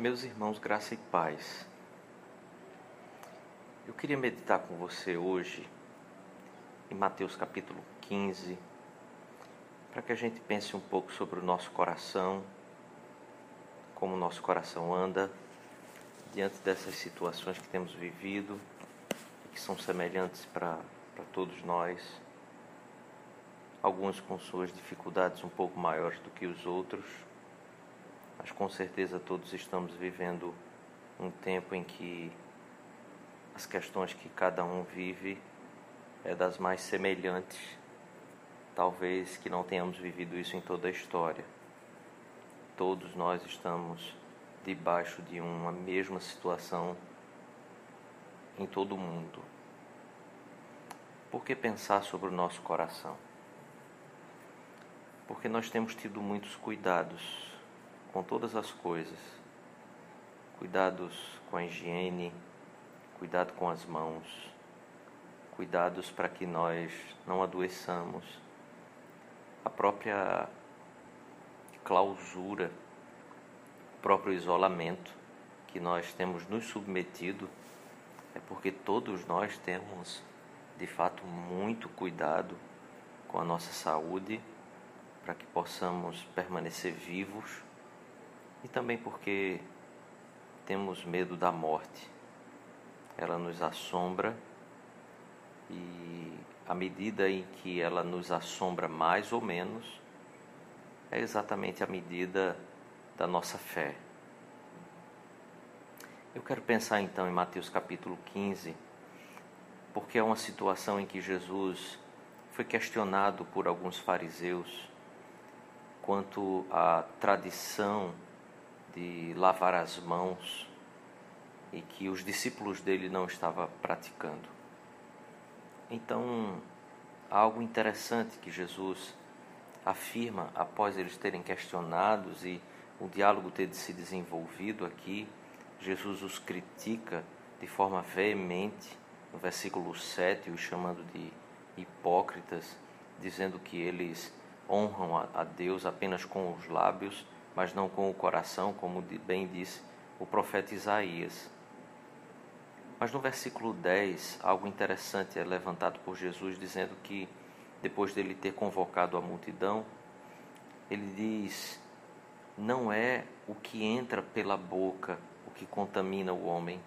Meus irmãos, graça e paz. Eu queria meditar com você hoje em Mateus capítulo 15, para que a gente pense um pouco sobre o nosso coração, como o nosso coração anda diante dessas situações que temos vivido e que são semelhantes para todos nós, alguns com suas dificuldades um pouco maiores do que os outros mas com certeza todos estamos vivendo um tempo em que as questões que cada um vive é das mais semelhantes. Talvez que não tenhamos vivido isso em toda a história. Todos nós estamos debaixo de uma mesma situação em todo o mundo. Por que pensar sobre o nosso coração? Porque nós temos tido muitos cuidados com todas as coisas. Cuidados com a higiene, cuidado com as mãos, cuidados para que nós não adoeçamos. A própria clausura, o próprio isolamento que nós temos nos submetido é porque todos nós temos de fato muito cuidado com a nossa saúde para que possamos permanecer vivos e também porque temos medo da morte. Ela nos assombra e à medida em que ela nos assombra mais ou menos, é exatamente a medida da nossa fé. Eu quero pensar então em Mateus capítulo 15, porque é uma situação em que Jesus foi questionado por alguns fariseus quanto à tradição de lavar as mãos e que os discípulos dele não estavam praticando. Então, algo interessante que Jesus afirma após eles terem questionados e o diálogo ter se desenvolvido aqui. Jesus os critica de forma veemente no versículo 7, os chamando de hipócritas, dizendo que eles honram a Deus apenas com os lábios mas não com o coração, como bem disse o profeta Isaías. Mas no versículo 10, algo interessante é levantado por Jesus, dizendo que, depois dele ter convocado a multidão, ele diz: Não é o que entra pela boca o que contamina o homem,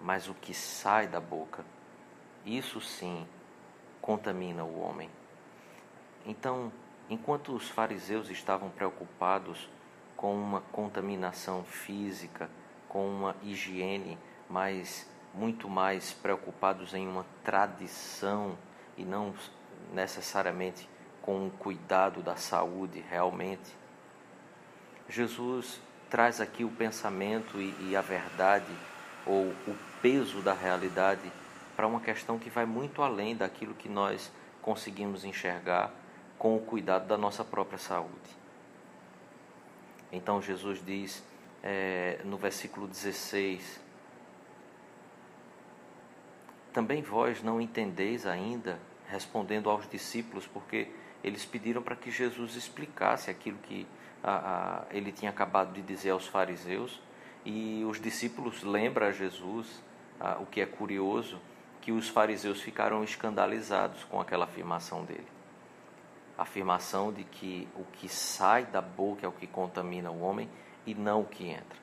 mas o que sai da boca. Isso sim contamina o homem. Então, Enquanto os fariseus estavam preocupados com uma contaminação física, com uma higiene, mas muito mais preocupados em uma tradição e não necessariamente com um cuidado da saúde realmente. Jesus traz aqui o pensamento e, e a verdade ou o peso da realidade para uma questão que vai muito além daquilo que nós conseguimos enxergar com o cuidado da nossa própria saúde. Então Jesus diz é, no versículo 16: Também vós não entendeis ainda, respondendo aos discípulos, porque eles pediram para que Jesus explicasse aquilo que a, a, ele tinha acabado de dizer aos fariseus, e os discípulos lembram a Jesus, a, o que é curioso, que os fariseus ficaram escandalizados com aquela afirmação dele afirmação de que o que sai da boca é o que contamina o homem e não o que entra.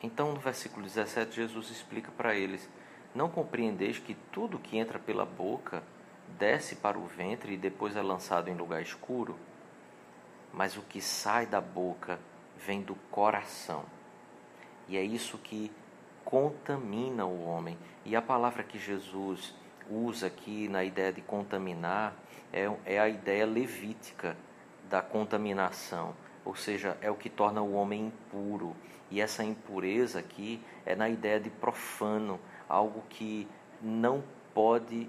Então, no versículo 17, Jesus explica para eles: Não compreendeis que tudo que entra pela boca desce para o ventre e depois é lançado em lugar escuro? Mas o que sai da boca vem do coração. E é isso que contamina o homem. E a palavra que Jesus usa aqui na ideia de contaminar é, é a ideia levítica da contaminação, ou seja, é o que torna o homem impuro. E essa impureza aqui é na ideia de profano, algo que não pode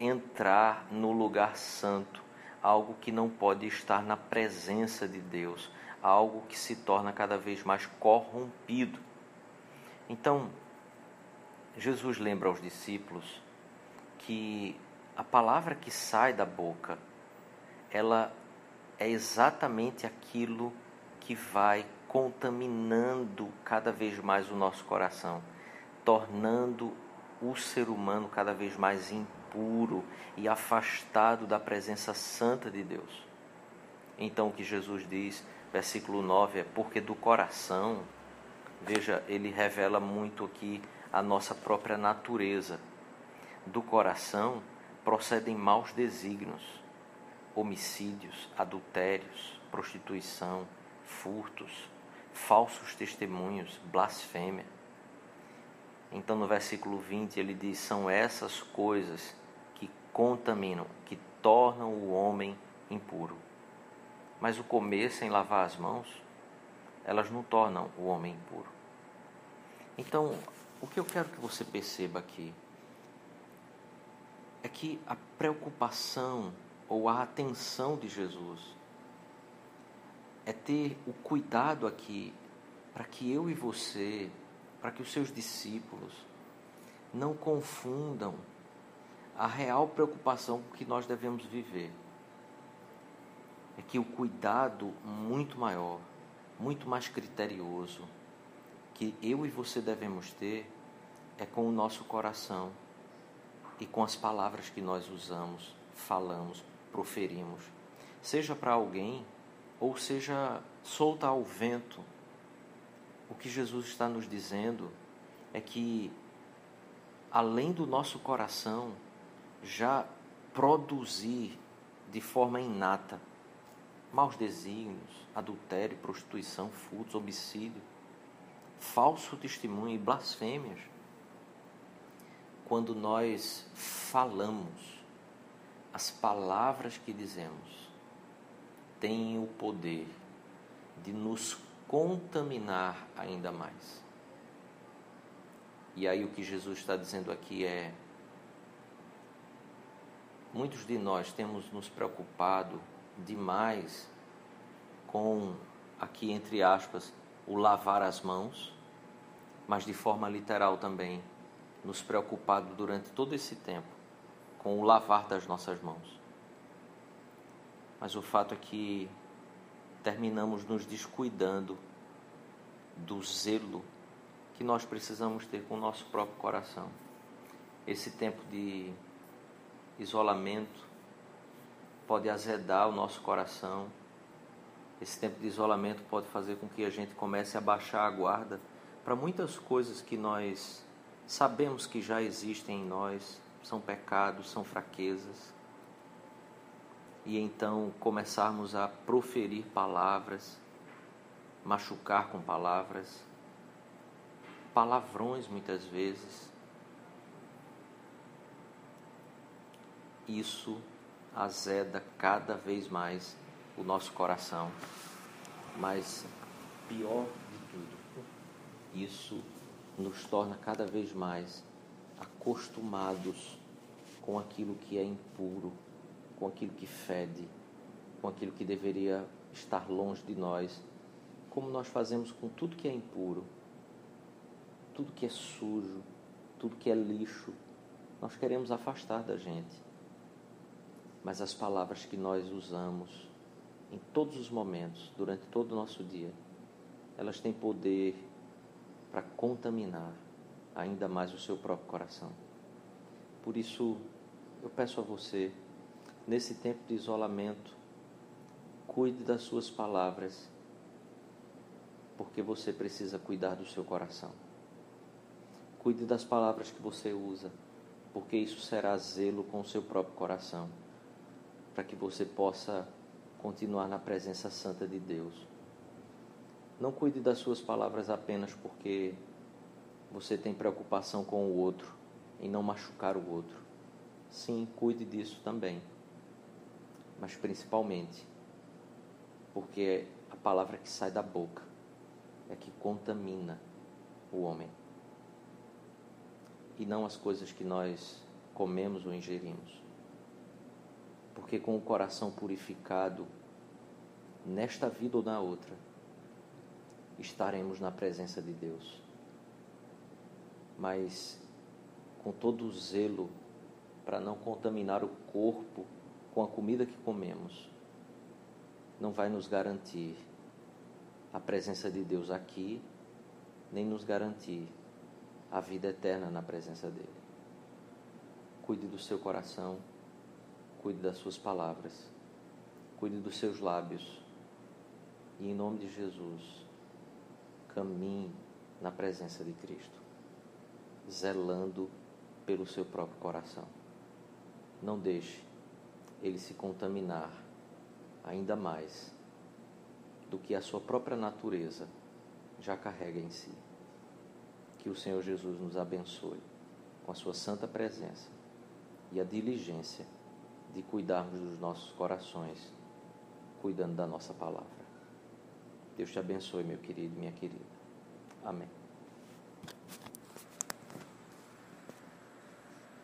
entrar no lugar santo, algo que não pode estar na presença de Deus, algo que se torna cada vez mais corrompido. Então, Jesus lembra aos discípulos que a palavra que sai da boca, ela é exatamente aquilo que vai contaminando cada vez mais o nosso coração, tornando o ser humano cada vez mais impuro e afastado da presença santa de Deus. Então o que Jesus diz, versículo 9, é porque do coração, veja, ele revela muito aqui a nossa própria natureza. Do coração procedem maus desígnios, homicídios, adultérios, prostituição, furtos, falsos testemunhos, blasfêmia. Então, no versículo 20, ele diz: são essas coisas que contaminam, que tornam o homem impuro. Mas o comer sem lavar as mãos, elas não tornam o homem impuro. Então, o que eu quero que você perceba aqui é que a preocupação ou a atenção de Jesus é ter o cuidado aqui para que eu e você, para que os seus discípulos não confundam a real preocupação que nós devemos viver. É que o cuidado muito maior, muito mais criterioso, que eu e você devemos ter é com o nosso coração e com as palavras que nós usamos, falamos, proferimos, seja para alguém ou seja solta ao vento. O que Jesus está nos dizendo é que além do nosso coração já produzir de forma inata maus desígnios, adultério, prostituição, furtos, homicídio, falso testemunho e blasfêmias, quando nós falamos, as palavras que dizemos têm o poder de nos contaminar ainda mais. E aí o que Jesus está dizendo aqui é: muitos de nós temos nos preocupado demais com, aqui entre aspas, o lavar as mãos, mas de forma literal também, nos preocupado durante todo esse tempo com o lavar das nossas mãos. Mas o fato é que terminamos nos descuidando do zelo que nós precisamos ter com o nosso próprio coração. Esse tempo de isolamento pode azedar o nosso coração. Esse tempo de isolamento pode fazer com que a gente comece a baixar a guarda para muitas coisas que nós sabemos que já existem em nós, são pecados, são fraquezas. E então começarmos a proferir palavras, machucar com palavras, palavrões muitas vezes. Isso azeda cada vez mais o nosso coração. Mas pior de tudo, isso nos torna cada vez mais acostumados com aquilo que é impuro, com aquilo que fede, com aquilo que deveria estar longe de nós, como nós fazemos com tudo que é impuro, tudo que é sujo, tudo que é lixo, nós queremos afastar da gente. Mas as palavras que nós usamos em todos os momentos, durante todo o nosso dia, elas têm poder para contaminar ainda mais o seu próprio coração. Por isso, eu peço a você, nesse tempo de isolamento, cuide das suas palavras, porque você precisa cuidar do seu coração. Cuide das palavras que você usa, porque isso será zelo com o seu próprio coração, para que você possa continuar na presença santa de Deus não cuide das suas palavras apenas porque você tem preocupação com o outro, em não machucar o outro. Sim, cuide disso também. Mas principalmente porque a palavra que sai da boca é que contamina o homem. E não as coisas que nós comemos ou ingerimos. Porque com o coração purificado, nesta vida ou na outra, estaremos na presença de Deus. Mas com todo o zelo para não contaminar o corpo com a comida que comemos, não vai nos garantir a presença de Deus aqui, nem nos garantir a vida eterna na presença dele. Cuide do seu coração, cuide das suas palavras, cuide dos seus lábios e, em nome de Jesus, caminhe na presença de Cristo, zelando pelo seu próprio coração. Não deixe ele se contaminar ainda mais do que a sua própria natureza já carrega em si. Que o Senhor Jesus nos abençoe com a sua santa presença e a diligência de cuidarmos dos nossos corações, cuidando da nossa palavra. Deus te abençoe, meu querido, minha querida. Amém.